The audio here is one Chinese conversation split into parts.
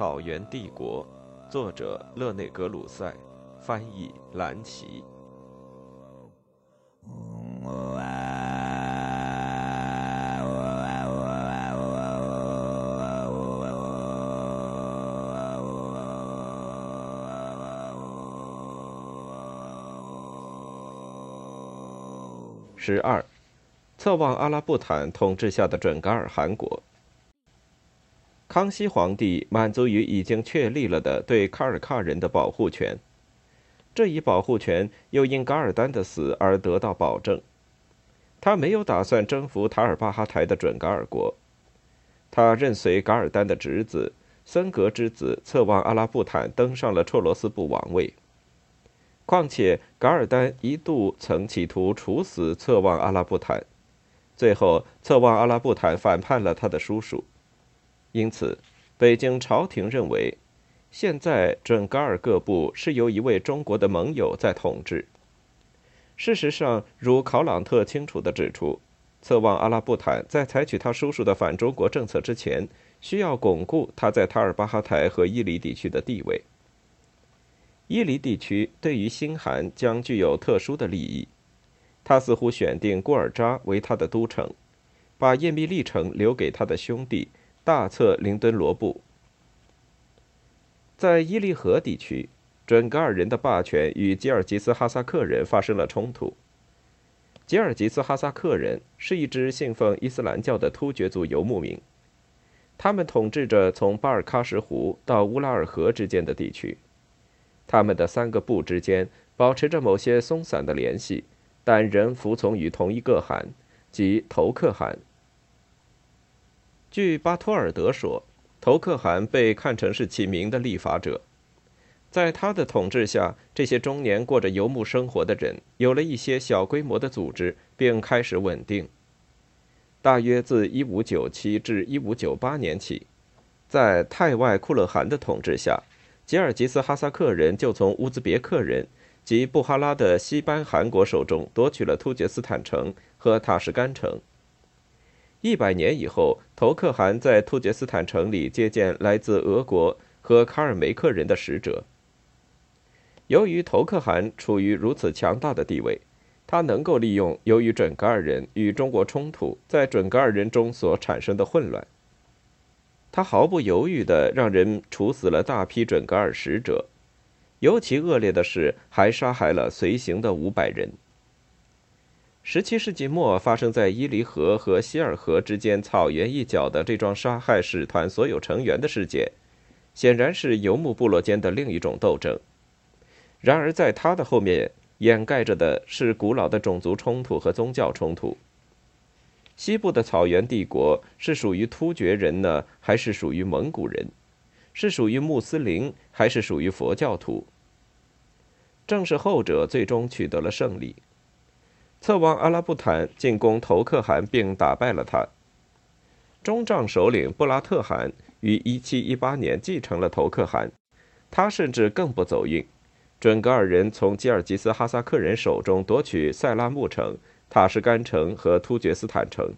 草原帝国》，作者勒内·格鲁塞，翻译蓝奇。十二，侧望阿拉布坦统治下的准噶尔汗国。康熙皇帝满足于已经确立了的对卡尔喀人的保护权，这一保护权又因噶尔丹的死而得到保证。他没有打算征服塔尔巴哈台的准噶尔国，他任随噶尔丹的侄子森格之子策望阿拉布坦登上了绰罗斯部王位。况且，噶尔丹一度曾企图处死策旺阿拉布坦，最后策旺阿拉布坦反叛了他的叔叔。因此，北京朝廷认为，现在准噶尔各部是由一位中国的盟友在统治。事实上，如考朗特清楚地指出，策旺阿拉布坦在采取他叔叔的反中国政策之前，需要巩固他在塔尔巴哈台和伊犁地区的地位。伊犁地区对于新汗将具有特殊的利益，他似乎选定古尔扎为他的都城，把叶密利城留给他的兄弟大策林敦罗布。在伊犁河地区，准噶尔人的霸权与吉尔吉斯哈萨克人发生了冲突。吉尔吉斯哈萨克人是一支信奉伊斯兰教的突厥族游牧民，他们统治着从巴尔喀什湖到乌拉尔河之间的地区。他们的三个部之间保持着某些松散的联系，但仍服从于同一个汗，即头克汗。据巴托尔德说，头克汗被看成是起名的立法者，在他的统治下，这些终年过着游牧生活的人有了一些小规模的组织，并开始稳定。大约自1597至1598年起，在太外库勒汗的统治下。吉尔吉斯哈萨克人就从乌兹别克人及布哈拉的西班汗国手中夺取了突厥斯坦城和塔什干城。一百年以后，头克汗在突厥斯坦城里接见来自俄国和卡尔梅克人的使者。由于头克汗处于如此强大的地位，他能够利用由于准噶尔人与中国冲突在准噶尔人中所产生的混乱。他毫不犹豫地让人处死了大批准噶尔使者，尤其恶劣的是，还杀害了随行的五百人。十七世纪末发生在伊犁河和希尔河之间草原一角的这桩杀害使团所有成员的事件，显然是游牧部落间的另一种斗争。然而，在他的后面掩盖着的是古老的种族冲突和宗教冲突。西部的草原帝国是属于突厥人呢，还是属于蒙古人？是属于穆斯林，还是属于佛教徒？正是后者最终取得了胜利。策王阿拉布坦进攻头克汗，并打败了他。中帐首领布拉特汗于1718年继承了头克汗，他甚至更不走运，准噶尔人从吉尔吉斯哈萨克人手中夺取塞拉木城。塔什干城和突厥斯坦城，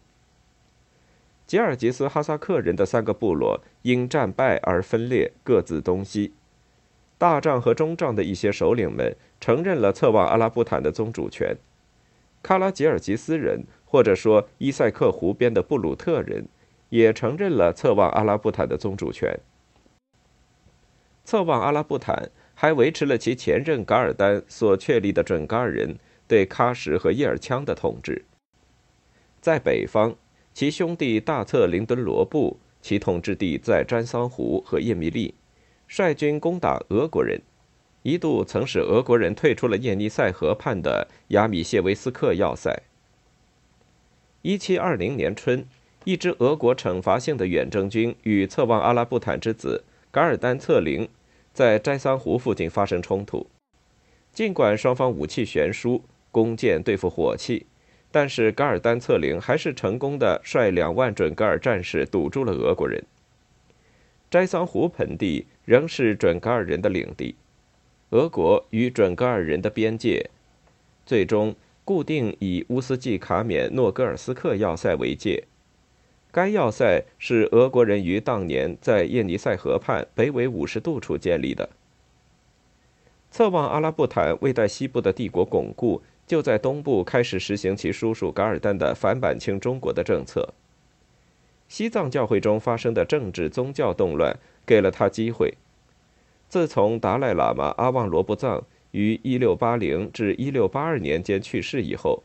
吉尔吉斯哈萨克人的三个部落因战败而分裂，各自东西。大帐和中帐的一些首领们承认了策旺阿拉布坦的宗主权，卡拉吉尔吉斯人或者说伊塞克湖边的布鲁特人也承认了策旺阿拉布坦的宗主权。策旺阿拉布坦还维持了其前任噶尔丹所确立的准噶尔人。对喀什和叶尔羌的统治，在北方，其兄弟大策林敦罗布，其统治地在詹桑湖和叶密利，率军攻打俄国人，一度曾使俄国人退出了叶尼塞河畔的亚米谢维斯克要塞。一七二零年春，一支俄国惩罚性的远征军与策旺阿拉布坦之子噶尔丹策灵在斋桑湖附近发生冲突，尽管双方武器悬殊。弓箭对付火器，但是噶尔丹策灵还是成功的率两万准噶尔战士堵住了俄国人。斋桑湖盆地仍是准噶尔人的领地，俄国与准噶尔人的边界最终固定以乌斯季卡缅诺戈尔斯克要塞为界。该要塞是俄国人于当年在叶尼塞河畔北纬五十度处建立的。侧望阿拉布坦，为待西部的帝国巩固，就在东部开始实行其叔叔噶尔丹的反满清中国的政策。西藏教会中发生的政治宗教动乱给了他机会。自从达赖喇嘛阿旺罗布藏于1680至1682年间去世以后，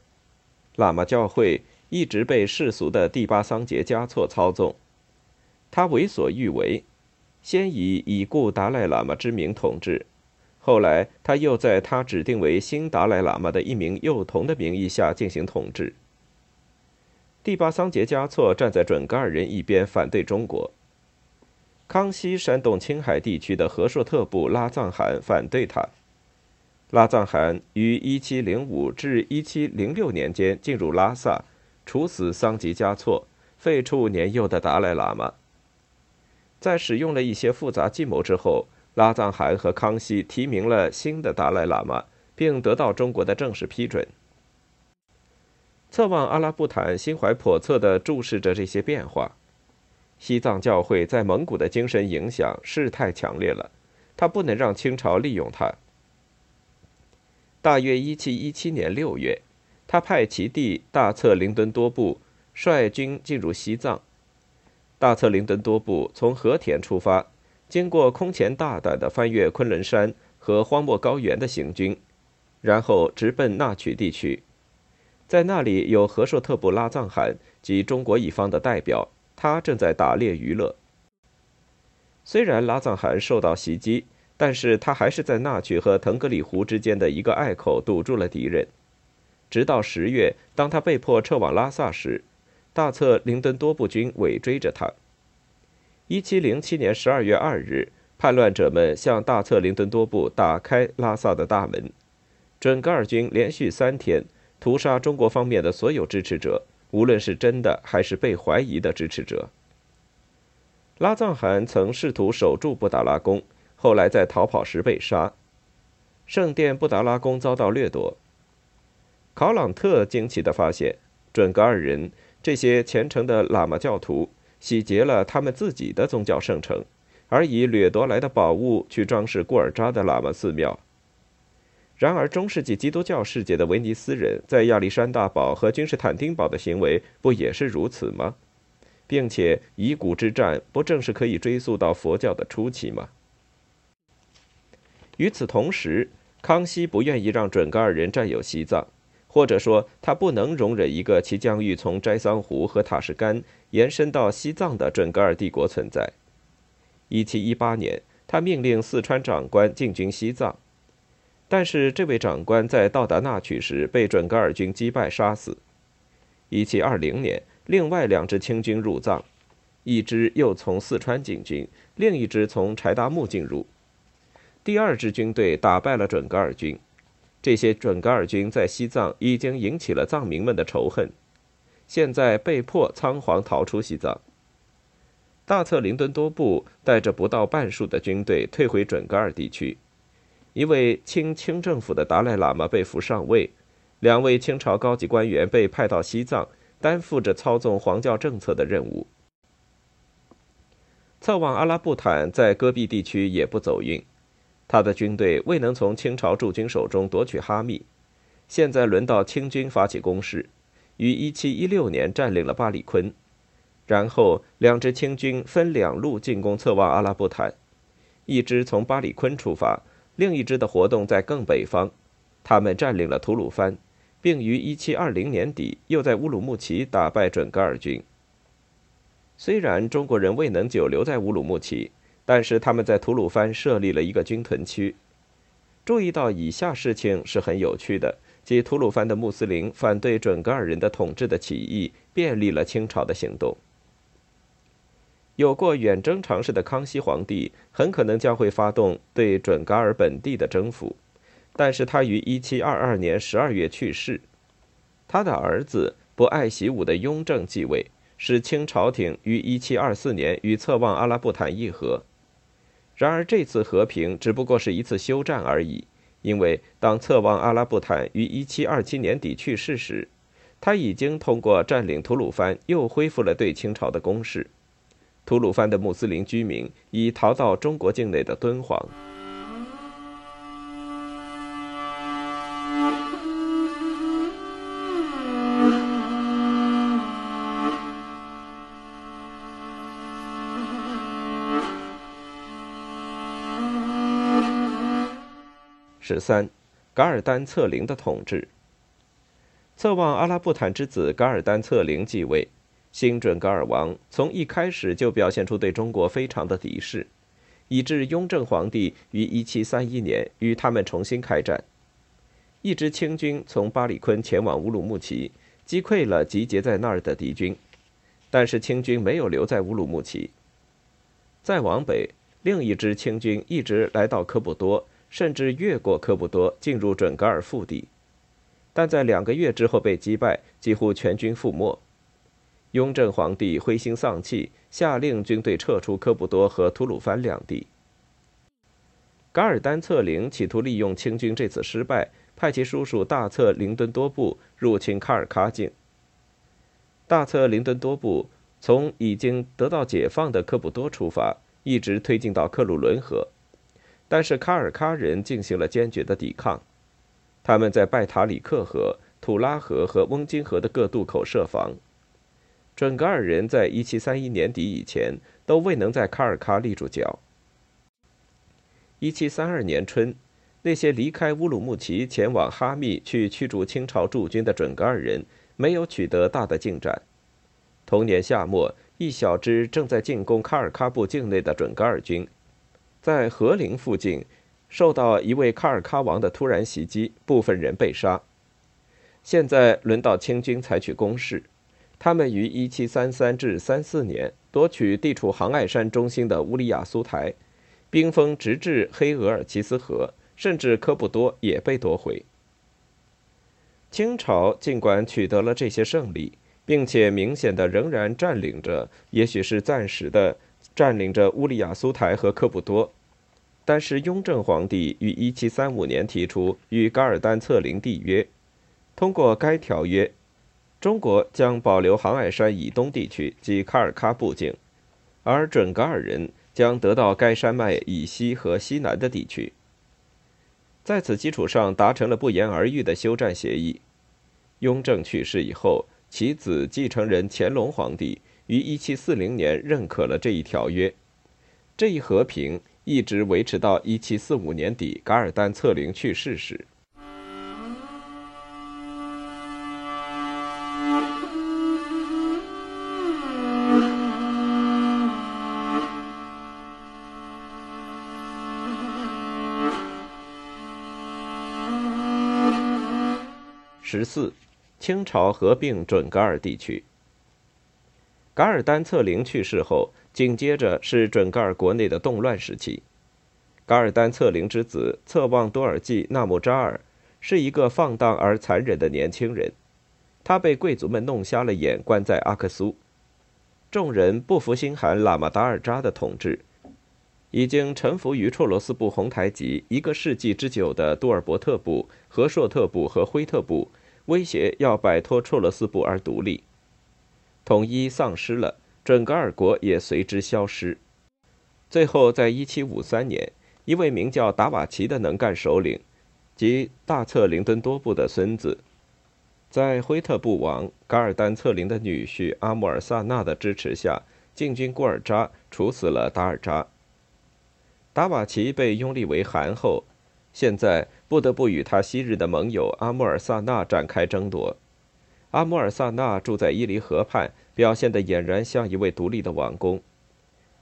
喇嘛教会一直被世俗的第八桑杰嘉措操纵，他为所欲为，先以已故达赖喇嘛之名统治。后来，他又在他指定为新达赖喇嘛的一名幼童的名义下进行统治。第八桑杰嘉措站在准噶尔人一边，反对中国。康熙煽动青海地区的和硕特部拉藏汗反对他。拉藏汗于1705至1706年间进入拉萨，处死桑吉嘉措，废黜年幼的达赖喇嘛。在使用了一些复杂计谋之后。拉藏汗和康熙提名了新的达赖喇嘛，并得到中国的正式批准。侧望阿拉布坦心怀叵测地注视着这些变化。西藏教会在蒙古的精神影响是太强烈了，他不能让清朝利用他。大约1717年6月，他派其弟大策林敦多布率军进入西藏。大策林敦多布从和田出发。经过空前大胆的翻越昆仑山和荒漠高原的行军，然后直奔纳曲地区，在那里有和硕特布拉藏汗及中国一方的代表，他正在打猎娱乐。虽然拉藏汗受到袭击，但是他还是在纳曲和腾格里湖之间的一个隘口堵住了敌人。直到十月，当他被迫撤往拉萨时，大策林敦多布军尾追着他。一七零七年十二月二日，叛乱者们向大策林敦多布打开拉萨的大门。准噶尔军连续三天屠杀中国方面的所有支持者，无论是真的还是被怀疑的支持者。拉藏汗曾试图守住布达拉宫，后来在逃跑时被杀。圣殿布达拉宫遭到掠夺。考朗特惊奇地发现，准噶尔人这些虔诚的喇嘛教徒。洗劫了他们自己的宗教圣城，而以掠夺来的宝物去装饰古尔扎的喇嘛寺庙。然而，中世纪基督教世界的威尼斯人在亚历山大堡和君士坦丁堡的行为不也是如此吗？并且，以古之战不正是可以追溯到佛教的初期吗？与此同时，康熙不愿意让准噶尔人占有西藏。或者说，他不能容忍一个其疆域从斋桑湖和塔什干延伸到西藏的准噶尔帝国存在。1718年，他命令四川长官进军西藏，但是这位长官在到达那曲时被准噶尔军击败杀死。1720年，另外两支清军入藏，一支又从四川进军，另一支从柴达木进入。第二支军队打败了准噶尔军。这些准噶尔军在西藏已经引起了藏民们的仇恨，现在被迫仓皇逃出西藏。大策林敦多布带着不到半数的军队退回准噶尔地区，一位清清政府的达赖喇嘛被俘上位，两位清朝高级官员被派到西藏，担负着操纵皇教政策的任务。侧望阿拉布坦在戈壁地区也不走运。他的军队未能从清朝驻军手中夺取哈密，现在轮到清军发起攻势，于1716年占领了巴里坤，然后两支清军分两路进攻侧望阿拉布坦，一支从巴里坤出发，另一支的活动在更北方，他们占领了吐鲁番，并于1720年底又在乌鲁木齐打败准噶尔军。虽然中国人未能久留在乌鲁木齐。但是他们在吐鲁番设立了一个军屯区。注意到以下事情是很有趣的：即吐鲁番的穆斯林反对准噶尔人的统治的起义，便利了清朝的行动。有过远征尝试的康熙皇帝很可能将会发动对准噶尔本地的征服，但是他于1722年12月去世，他的儿子不爱习武的雍正继位，使清朝廷于1724年与侧望阿拉布坦议和。然而，这次和平只不过是一次休战而已，因为当策妄阿拉布坦于1727年底去世时，他已经通过占领吐鲁番，又恢复了对清朝的攻势。吐鲁番的穆斯林居民已逃到中国境内的敦煌。十三，噶尔丹策凌的统治。策妄阿拉布坦之子噶尔丹策凌继位，新准噶尔王从一开始就表现出对中国非常的敌视，以致雍正皇帝于1731年与他们重新开战。一支清军从巴里坤前往乌鲁木齐，击溃了集结在那儿的敌军，但是清军没有留在乌鲁木齐。再往北，另一支清军一直来到科布多。甚至越过科布多进入准噶尔腹地，但在两个月之后被击败，几乎全军覆没。雍正皇帝灰心丧气，下令军队撤出科布多和吐鲁番两地。噶尔丹策凌企图利用清军这次失败，派其叔叔大策林敦多布入侵卡尔喀境。大策林敦多布从已经得到解放的科布多出发，一直推进到克鲁伦河。但是卡尔喀人进行了坚决的抵抗，他们在拜塔里克河、土拉河和翁金河的各渡口设防。准噶尔人在1731年底以前都未能在卡尔喀立住脚。1732年春，那些离开乌鲁木齐前往哈密去驱逐清朝驻军的准噶尔人没有取得大的进展。同年夏末，一小支正在进攻卡尔喀部境内的准噶尔军。在和林附近，受到一位卡尔喀王的突然袭击，部分人被杀。现在轮到清军采取攻势，他们于1733至34年夺取地处杭爱山中心的乌里雅苏台，兵锋直至黑额尔齐斯河，甚至科布多也被夺回。清朝尽管取得了这些胜利，并且明显的仍然占领着，也许是暂时的占领着乌里雅苏台和科布多。但是雍正皇帝于1735年提出与噶尔丹策林缔约，通过该条约，中国将保留杭爱山以东地区及卡尔喀部境，而准噶尔人将得到该山脉以西和西南的地区。在此基础上达成了不言而喻的休战协议。雍正去世以后，其子继承人乾隆皇帝于1740年认可了这一条约，这一和平。一直维持到一七四五年底，噶尔丹策凌去世时。十四，清朝合并准噶尔地区。噶尔丹策凌去世后。紧接着是准噶尔国内的动乱时期。噶尔丹策凌之子策旺多尔济纳木扎尔是一个放荡而残忍的年轻人，他被贵族们弄瞎了眼，关在阿克苏。众人不服心寒喇嘛达尔扎的统治，已经臣服于绰罗斯部红台吉一个世纪之久的杜尔伯特部、和硕特部和辉特部，威胁要摆脱绰罗斯部而独立，统一丧失了。准噶尔国也随之消失。最后，在1753年，一位名叫达瓦齐的能干首领，即大策林敦多布的孙子，在辉特布王噶尔丹策凌的女婿阿穆尔萨纳的支持下，进军古尔扎，处死了达尔扎。达瓦齐被拥立为汗后，现在不得不与他昔日的盟友阿穆尔萨纳展开争夺。阿穆尔萨纳住在伊犁河畔。表现得俨然像一位独立的王公。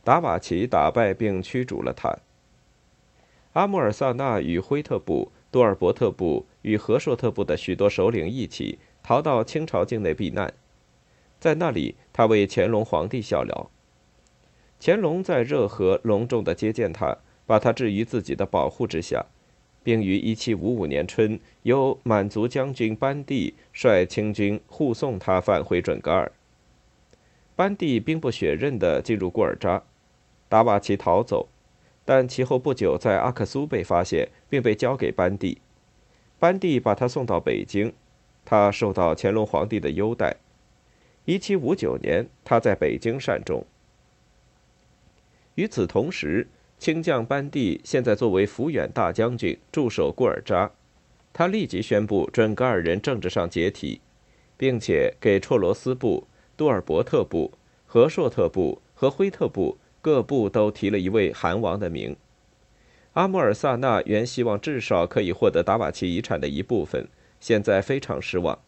达瓦齐打败并驱逐了他。阿穆尔萨纳与辉特部、多尔伯特部与和硕特部的许多首领一起逃到清朝境内避难，在那里，他为乾隆皇帝效劳。乾隆在热河隆重地接见他，把他置于自己的保护之下，并于1755年春由满族将军班第率清军护送他返回准噶尔。班第兵不血刃地进入古尔扎，达瓦齐逃走，但其后不久在阿克苏被发现，并被交给班第。班第把他送到北京，他受到乾隆皇帝的优待。1759年，他在北京善终。与此同时，清将班第现在作为抚远大将军驻守固尔扎，他立即宣布准噶尔人政治上解体，并且给绰罗斯部、杜尔伯特部、和硕特部和辉特部各部都提了一位韩王的名。阿穆尔萨纳原希望至少可以获得达瓦齐遗产的一部分，现在非常失望。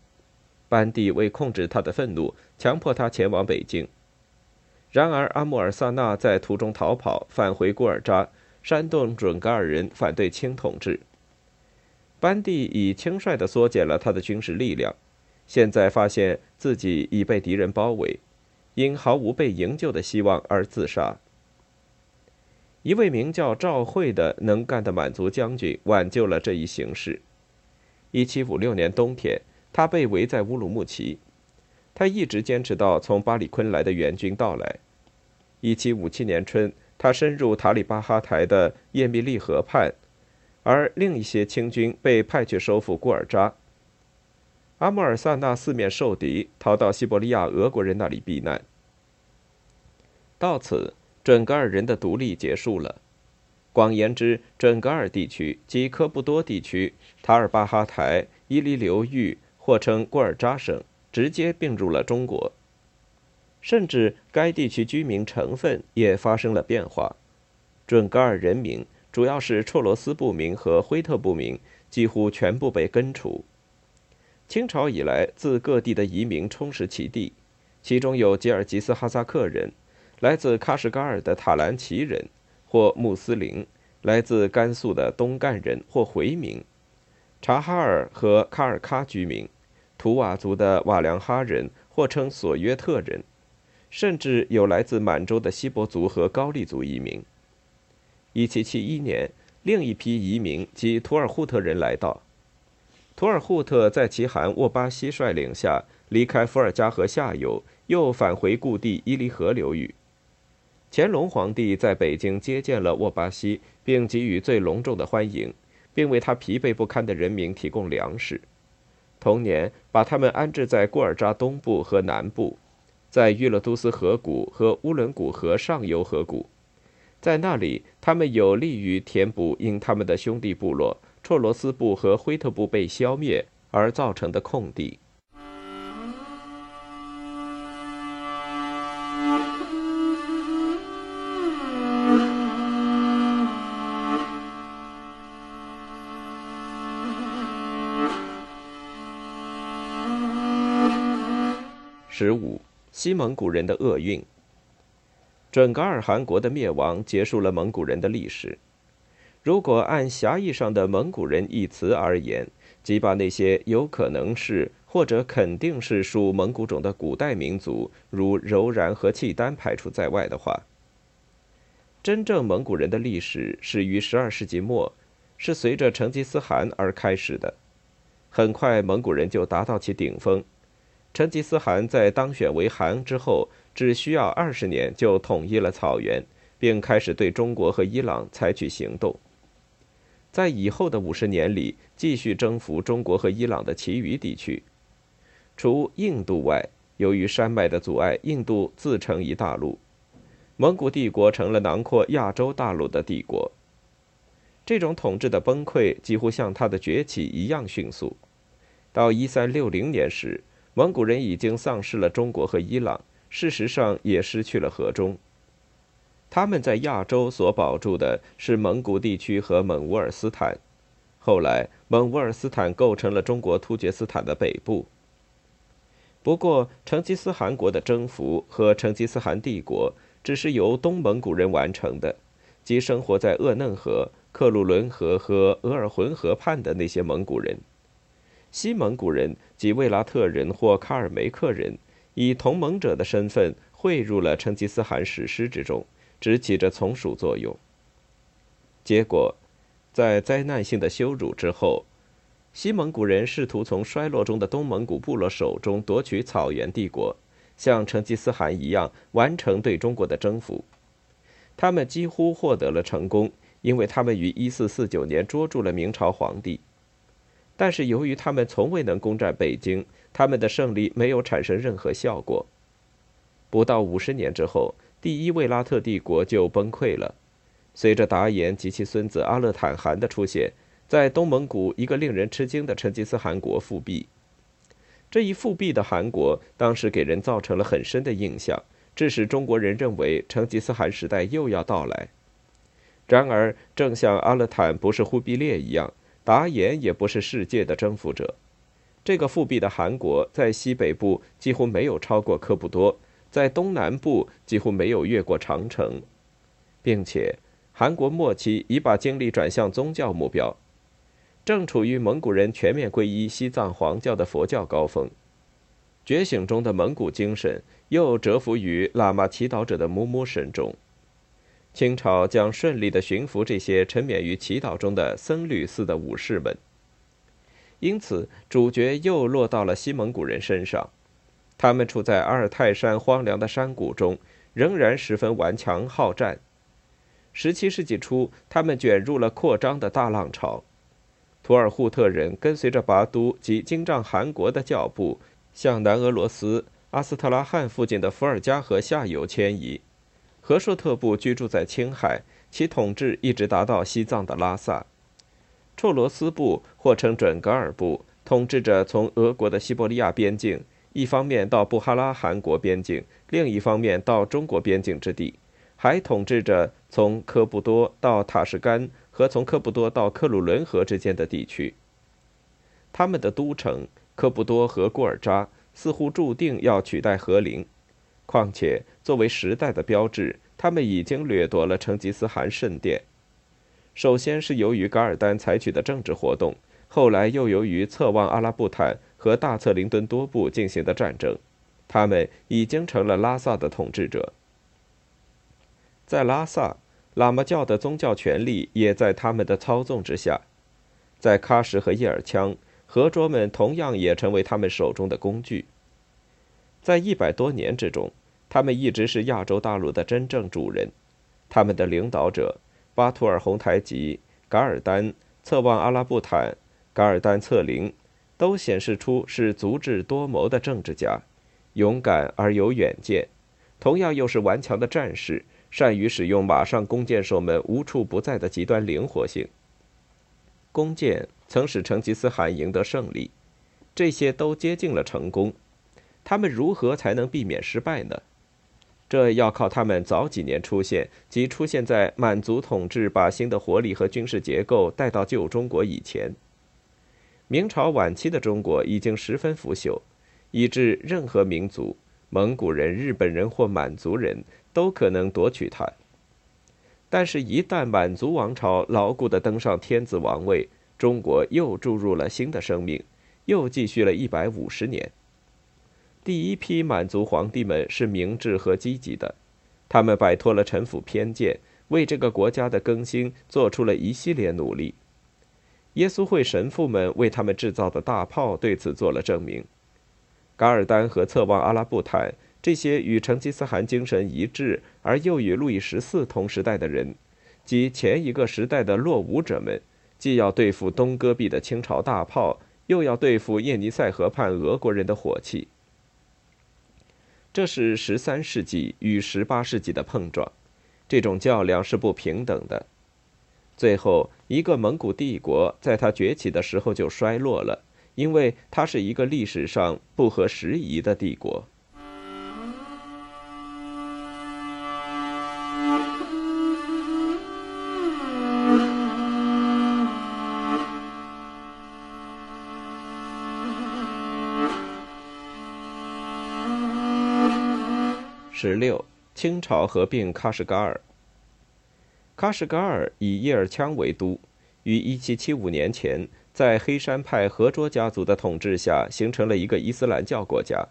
班第为控制他的愤怒，强迫他前往北京。然而，阿穆尔萨纳在途中逃跑，返回古尔扎，煽动准噶尔人反对清统治。班第以轻率地缩减了他的军事力量，现在发现自己已被敌人包围，因毫无被营救的希望而自杀。一位名叫赵惠的能干的满族将军挽救了这一形势。1756年冬天，他被围在乌鲁木齐。他一直坚持到从巴里坤来的援军到来。1757年春，他深入塔里巴哈台的叶密利河畔，而另一些清军被派去收复古尔扎。阿穆尔萨纳四面受敌，逃到西伯利亚俄国人那里避难。到此，准噶尔人的独立结束了。广言之，准噶尔地区及科布多地区、塔尔巴哈台、伊犁流域，或称古尔扎省。直接并入了中国，甚至该地区居民成分也发生了变化。准噶尔人民，主要是绰罗斯部民和辉特部民，几乎全部被根除。清朝以来，自各地的移民充实其地，其中有吉尔吉斯哈萨克人，来自喀什噶尔的塔兰奇人或穆斯林，来自甘肃的东干人或回民，察哈尔和喀尔喀居民。图瓦族的瓦良哈人，或称索约特人，甚至有来自满洲的锡伯族和高丽族移民。1771年，另一批移民及图尔扈特人来到。图尔扈特在其汗沃巴西率领下离开伏尔加河下游，又返回故地伊犁河流域。乾隆皇帝在北京接见了沃巴西，并给予最隆重的欢迎，并为他疲惫不堪的人民提供粮食。同年，把他们安置在固尔扎东部和南部，在玉勒都斯河谷和乌伦古河上游河谷，在那里，他们有利于填补因他们的兄弟部落绰罗斯部和辉特部被消灭而造成的空地。十五，西蒙古人的厄运。准噶尔汗国的灭亡结束了蒙古人的历史。如果按狭义上的“蒙古人”一词而言，即把那些有可能是或者肯定是属蒙古种的古代民族，如柔然和契丹排除在外的话，真正蒙古人的历史始于十二世纪末，是随着成吉思汗而开始的。很快，蒙古人就达到其顶峰。成吉思汗在当选为汗之后，只需要二十年就统一了草原，并开始对中国和伊朗采取行动。在以后的五十年里，继续征服中国和伊朗的其余地区。除印度外，由于山脉的阻碍，印度自成一大陆，蒙古帝国成了囊括亚洲大陆的帝国。这种统治的崩溃几乎像它的崛起一样迅速。到一三六零年时。蒙古人已经丧失了中国和伊朗，事实上也失去了河中。他们在亚洲所保住的是蒙古地区和蒙乌尔斯坦，后来蒙乌尔斯坦构成了中国突厥斯坦的北部。不过，成吉思汗国的征服和成吉思汗帝国只是由东蒙古人完成的，即生活在鄂嫩河、克鲁伦河和额尔浑河畔的那些蒙古人。西蒙古人及卫拉特人或卡尔梅克人，以同盟者的身份汇入了成吉思汗史诗之中，只起着从属作用。结果，在灾难性的羞辱之后，西蒙古人试图从衰落中的东蒙古部落手中夺取草原帝国，像成吉思汗一样完成对中国的征服。他们几乎获得了成功，因为他们于1449年捉住了明朝皇帝。但是由于他们从未能攻占北京，他们的胜利没有产生任何效果。不到五十年之后，第一卫拉特帝国就崩溃了。随着达延及其孙子阿勒坦汗的出现，在东蒙古一个令人吃惊的成吉思汗国复辟。这一复辟的汗国当时给人造成了很深的印象，致使中国人认为成吉思汗时代又要到来。然而，正像阿勒坦不是忽必烈一样，达延也不是世界的征服者。这个复辟的韩国在西北部几乎没有超过科布多，在东南部几乎没有越过长城，并且韩国末期已把精力转向宗教目标。正处于蒙古人全面皈依西藏黄教的佛教高峰，觉醒中的蒙古精神又折服于喇嘛祈祷者的姆姆神中。清朝将顺利地驯服这些沉湎于祈祷中的僧侣似的武士们。因此，主角又落到了西蒙古人身上。他们处在阿尔泰山荒凉的山谷中，仍然十分顽强好战。十七世纪初，他们卷入了扩张的大浪潮。图尔扈特人跟随着拔都及金帐汗国的脚步，向南俄罗斯阿斯特拉罕附近的伏尔加河下游迁移。和硕特部居住在青海，其统治一直达到西藏的拉萨。绰罗斯部或称准噶尔部，统治着从俄国的西伯利亚边境，一方面到布哈拉汗国边境，另一方面到中国边境之地，还统治着从科布多到塔什干。和从科布多到克鲁伦河之间的地区，他们的都城科布多和古尔扎似乎注定要取代和林。况且，作为时代的标志，他们已经掠夺了成吉思汗圣殿。首先是由于噶尔丹采取的政治活动，后来又由于策妄阿拉布坦和大策林敦多部进行的战争，他们已经成了拉萨的统治者。在拉萨。喇嘛教的宗教权力也在他们的操纵之下，在喀什和叶尔羌，和卓们同样也成为他们手中的工具。在一百多年之中，他们一直是亚洲大陆的真正主人。他们的领导者巴图尔洪台吉、噶尔丹、策旺阿拉布坦、噶尔丹策林，都显示出是足智多谋的政治家，勇敢而有远见，同样又是顽强的战士。善于使用马上弓箭手们无处不在的极端灵活性。弓箭曾使成吉思汗赢得胜利，这些都接近了成功。他们如何才能避免失败呢？这要靠他们早几年出现，即出现在满族统治把新的活力和军事结构带到旧中国以前。明朝晚期的中国已经十分腐朽，以致任何民族——蒙古人、日本人或满族人。都可能夺取它，但是，一旦满族王朝牢固地登上天子王位，中国又注入了新的生命，又继续了一百五十年。第一批满族皇帝们是明智和积极的，他们摆脱了臣服偏见，为这个国家的更新做出了一系列努力。耶稣会神父们为他们制造的大炮对此做了证明。噶尔丹和策旺阿拉布坦。这些与成吉思汗精神一致而又与路易十四同时代的人，及前一个时代的落伍者们，既要对付东戈壁的清朝大炮，又要对付叶尼塞河畔俄国人的火器。这是十三世纪与十八世纪的碰撞，这种较量是不平等的。最后，一个蒙古帝国在它崛起的时候就衰落了，因为它是一个历史上不合时宜的帝国。十六，清朝合并喀什噶尔。喀什噶尔以叶尔羌为都，于1775年前在黑山派和卓家族的统治下形成了一个伊斯兰教国家，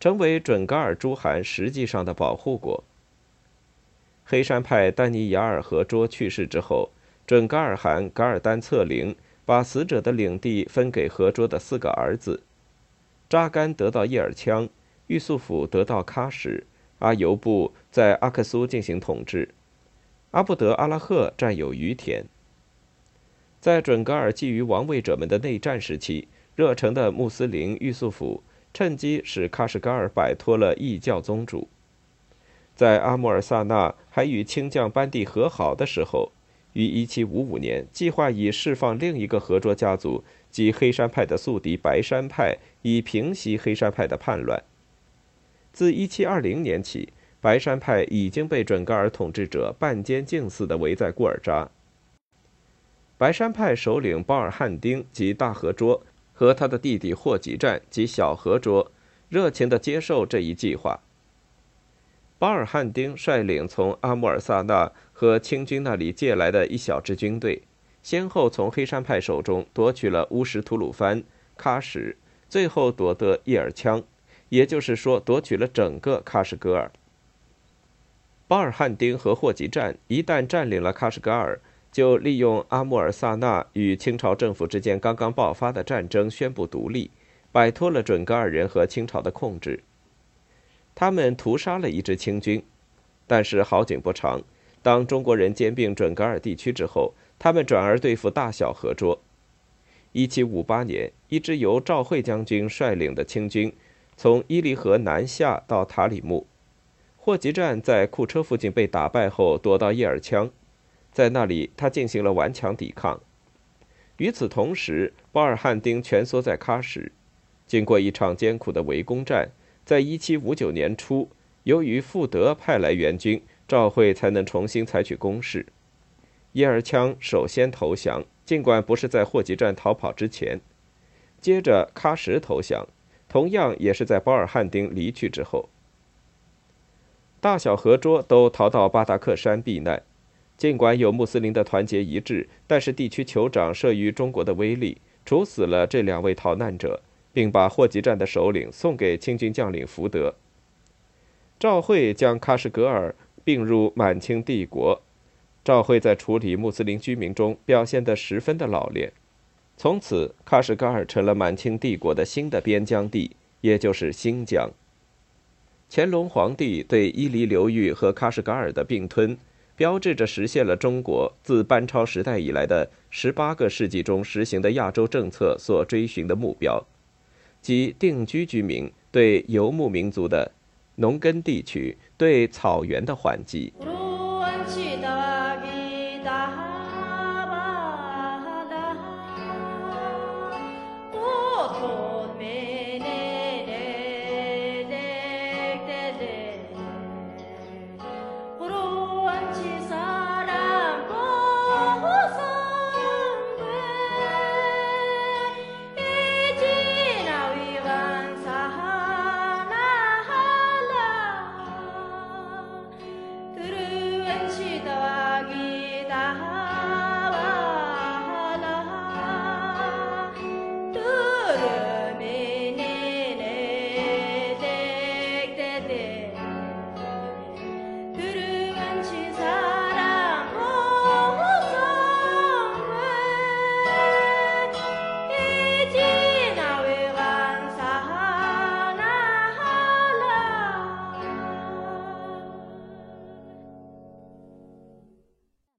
成为准噶尔诸汗实际上的保护国。黑山派丹尼雅尔和卓去世之后，准噶尔汗噶尔丹策灵把死者的领地分给和卓的四个儿子，扎干得到叶尔羌。玉素甫得到喀什，阿尤布在阿克苏进行统治，阿布德阿拉赫占有于田。在准噶尔觊觎王位者们的内战时期，热诚的穆斯林玉素甫趁机使喀什噶尔摆脱了异教宗主。在阿穆尔萨纳还与清将班第和好的时候，于1755年计划以释放另一个合卓家族及黑山派的宿敌白山派，以平息黑山派的叛乱。自1720年起，白山派已经被准噶尔统治者半监禁似的围在固尔扎。白山派首领包尔汉丁及大和卓和他的弟弟霍吉占及小和卓热情地接受这一计划。巴尔汉丁率领从阿穆尔萨纳和清军那里借来的一小支军队，先后从黑山派手中夺取了乌什图鲁番、喀什，最后夺得叶尔羌，也就是说，夺取了整个喀什噶尔。巴尔汉丁和霍吉占一旦占领了喀什噶尔，就利用阿穆尔萨纳与清朝政府之间刚刚爆发的战争，宣布独立，摆脱了准噶尔人和清朝的控制。他们屠杀了一支清军，但是好景不长，当中国人兼并准噶尔地区之后，他们转而对付大小和卓。1758年，一支由赵惠将军率领的清军从伊犁河南下到塔里木，霍吉站在库车附近被打败后，躲到叶尔羌。在那里，他进行了顽强抵抗。与此同时，巴尔汉丁蜷缩在喀什，经过一场艰苦的围攻战，在1759年初，由于富德派来援军，赵惠才能重新采取攻势。叶尔羌首先投降，尽管不是在霍集站逃跑之前；接着喀什投降，同样也是在巴尔汉丁离去之后。大小和卓都逃到巴达克山避难。尽管有穆斯林的团结一致，但是地区酋长慑于中国的威力，处死了这两位逃难者，并把霍集战的首领送给清军将领福德。赵惠将喀什噶尔并入满清帝国。赵惠在处理穆斯林居民中表现得十分的老练。从此，喀什噶尔成了满清帝国的新的边疆地，也就是新疆。乾隆皇帝对伊犁流域和喀什噶尔的并吞。标志着实现了中国自班超时代以来的十八个世纪中实行的亚洲政策所追寻的目标，即定居居民对游牧民族的农耕地区对草原的还击。